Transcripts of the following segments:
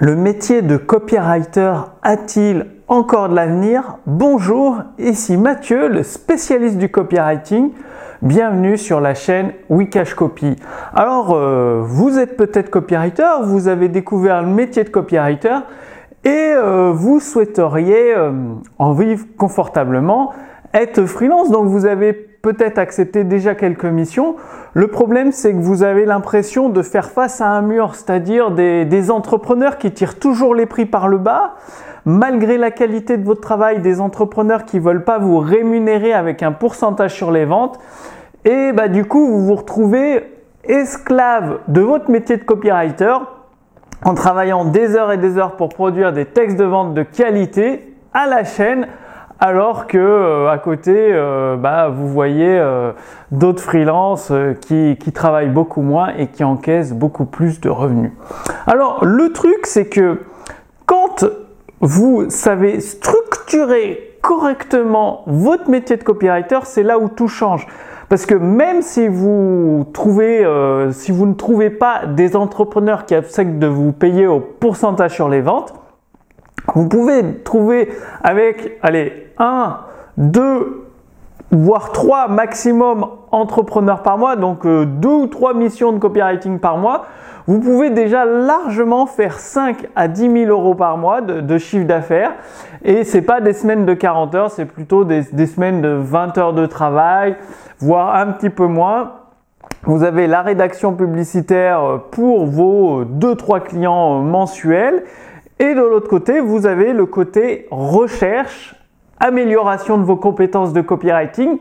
Le métier de copywriter a-t-il encore de l'avenir Bonjour, ici Mathieu, le spécialiste du copywriting. Bienvenue sur la chaîne Wikash Copy. Alors, euh, vous êtes peut-être copywriter, vous avez découvert le métier de copywriter et euh, vous souhaiteriez euh, en vivre confortablement, être freelance. Donc, vous avez peut-être accepté déjà quelques missions. Le problème, c'est que vous avez l'impression de faire face à un mur, c'est-à-dire des, entrepreneurs qui tirent toujours les prix par le bas, malgré la qualité de votre travail, des entrepreneurs qui veulent pas vous rémunérer avec un pourcentage sur les ventes. Et bah, du coup, vous vous retrouvez esclave de votre métier de copywriter en travaillant des heures et des heures pour produire des textes de vente de qualité à la chaîne alors que euh, à côté, euh, bah, vous voyez euh, d'autres freelances qui, travaillent beaucoup moins et qui encaissent beaucoup plus de revenus. Alors le truc, c'est que quand vous savez structurer correctement votre métier de copywriter, c'est là où tout change. Parce que même si vous trouvez, si vous ne trouvez pas des entrepreneurs qui acceptent de vous payer au pourcentage sur les ventes, vous pouvez trouver avec, 1, 2, voire 3 maximum entrepreneurs par mois, donc 2 euh, ou 3 missions de copywriting par mois, vous pouvez déjà largement faire 5 à 10 000 euros par mois de, chiffre d'affaires. Et c'est pas des semaines de 40 heures, c'est plutôt des, des, semaines de 20 heures de travail, voire un petit peu moins. Vous avez la rédaction publicitaire pour vos 2-3 clients mensuels. Et de l'autre côté, vous avez le côté recherche, amélioration de vos compétences de copywriting.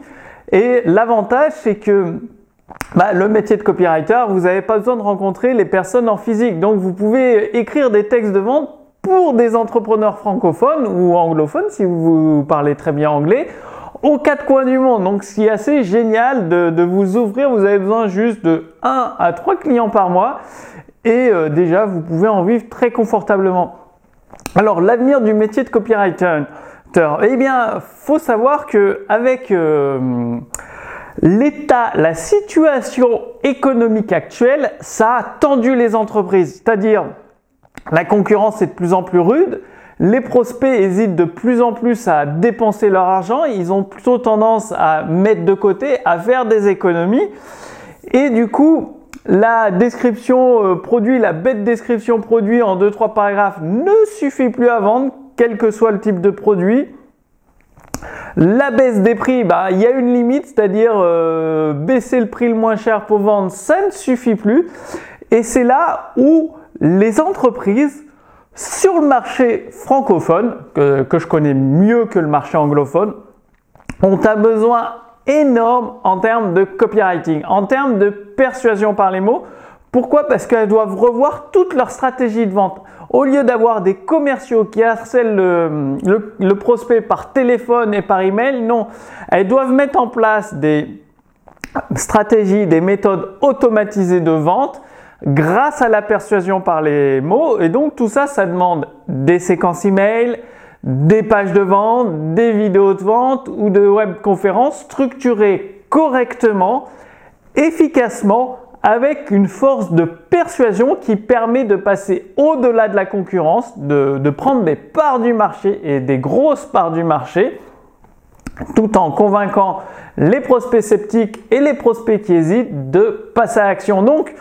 Et l'avantage, c'est que bah, le métier de copywriter, vous n'avez pas besoin de rencontrer les personnes en physique. Donc vous pouvez écrire des textes de vente pour des entrepreneurs francophones ou anglophones si vous parlez très bien anglais aux quatre coins du monde. Donc ce qui est assez génial de, de vous ouvrir, vous avez besoin juste de 1 à 3 clients par mois et euh, déjà vous pouvez en vivre très confortablement. Alors l'avenir du métier de copywriter, eh bien, faut savoir que avec euh, l'état, la situation économique actuelle, ça a tendu les entreprises. C'est-à-dire, la concurrence est de plus en plus rude. Les prospects hésitent de plus en plus à dépenser leur argent. Ils ont plutôt tendance à mettre de côté, à faire des économies. Et du coup, la description euh, produit, la bête description produit en 2-3 paragraphes ne suffit plus à vendre, quel que soit le type de produit. La baisse des prix, bah, il y a une limite, c'est-à-dire euh, baisser le prix le moins cher pour vendre, ça ne suffit plus. Et c'est là où les entreprises sur le marché francophone, que, que je connais mieux que le marché anglophone, ont un besoin énorme en termes de copywriting, en termes de persuasion par les mots. Pourquoi? Parce qu'elles doivent revoir toute leur stratégie de vente. Au lieu d'avoir des commerciaux qui harcèlent le, prospect par téléphone et par email, non, elles doivent mettre en place des stratégies, des méthodes automatisées de vente grâce à la persuasion par les mots. Et donc tout ça, ça demande des séquences email, des pages de vente, des vidéos de vente ou de webconférences structurées correctement, efficacement, avec une force de persuasion qui permet de passer au-delà de la concurrence, de, prendre des parts du marché et des grosses parts du marché, tout en convainquant les prospects sceptiques et les prospects qui hésitent de passer à l'action. Donc,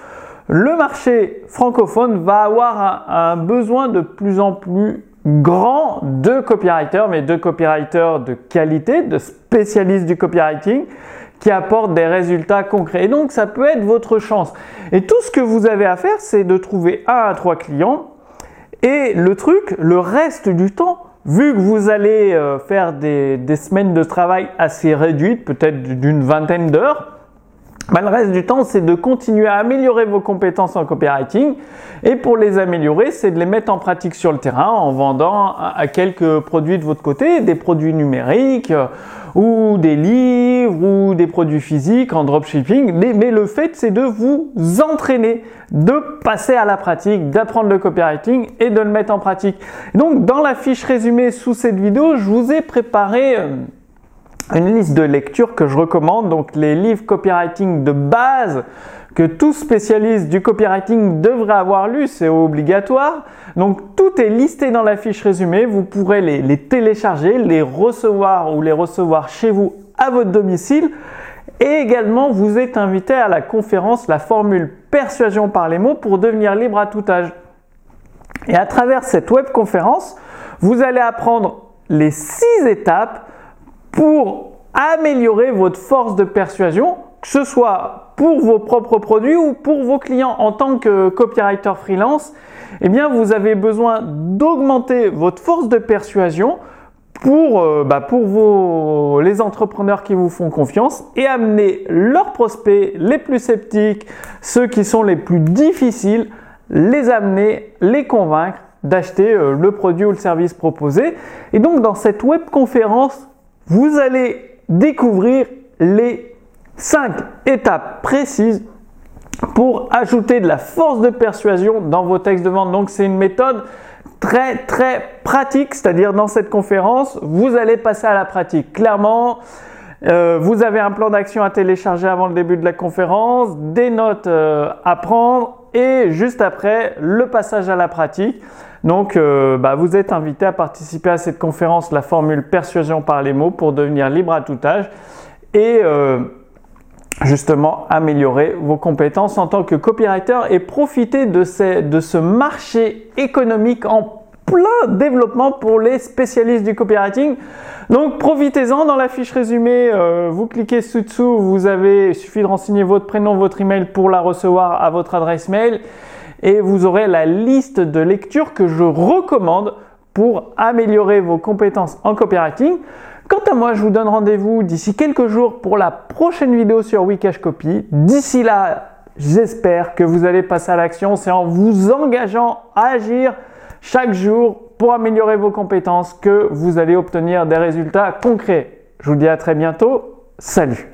le marché francophone va avoir un besoin de plus en plus grand de copywriters, mais de copywriters de qualité, de spécialistes du copywriting qui apportent des résultats concrets. Et donc, ça peut être votre chance. Et tout ce que vous avez à faire, c'est de trouver un à trois clients. Et le truc, le reste du temps, vu que vous allez euh, faire des, des semaines de travail assez réduites, peut-être d'une vingtaine d'heures, bah, le reste du temps, c'est de continuer à améliorer vos compétences en copywriting. Et pour les améliorer, c'est de les mettre en pratique sur le terrain en vendant à quelques produits de votre côté, des produits numériques euh, ou des livres ou des produits physiques en dropshipping. Mais, le fait, c'est de vous entraîner, de passer à la pratique, d'apprendre le copywriting et de le mettre en pratique. Donc, dans la fiche résumée sous cette vidéo, je vous ai préparé... Une liste de lectures que je recommande, donc les livres copywriting de base que tout spécialiste du copywriting devrait avoir lu, c'est obligatoire. Donc tout est listé dans la fiche résumée, vous pourrez les, les, télécharger, les recevoir ou les recevoir chez vous à votre domicile. Et également, vous êtes invité à la conférence La formule persuasion par les mots pour devenir libre à tout âge. Et à travers cette web conférence, vous allez apprendre les six étapes pour améliorer votre force de persuasion, que ce soit pour vos propres produits ou pour vos clients en tant que copywriter freelance, eh bien vous avez besoin d'augmenter votre force de persuasion pour, euh, bah, pour vos, les entrepreneurs qui vous font confiance et amener leurs prospects les plus sceptiques, ceux qui sont les plus difficiles, les amener, les convaincre d'acheter euh, le produit ou le service proposé. Et donc dans cette web conférence, vous allez découvrir les 5 étapes précises pour ajouter de la force de persuasion dans vos textes de vente. Donc c'est une méthode très très pratique, c'est-à-dire dans cette conférence, vous allez passer à la pratique. Clairement, euh, vous avez un plan d'action à télécharger avant le début de la conférence, des notes euh, à prendre et juste après le passage à la pratique. Donc, euh, bah, vous êtes invité à participer à cette conférence, la formule persuasion par les mots pour devenir libre à tout âge et euh, justement améliorer vos compétences en tant que copywriter et profiter de, de ce marché économique en plein développement pour les spécialistes du copywriting. Donc profitez-en dans la fiche résumée, euh, vous cliquez sous dessous, vous avez, il suffit de renseigner votre prénom, votre email pour la recevoir à votre adresse mail et vous aurez la liste de lectures que je recommande pour améliorer vos compétences en copywriting. Quant à moi, je vous donne rendez-vous d'ici quelques jours pour la prochaine vidéo sur Wikash Copy. D'ici là, j'espère que vous allez passer à l'action. C'est en vous engageant à agir chaque jour pour améliorer vos compétences que vous allez obtenir des résultats concrets. Je vous dis à très bientôt. Salut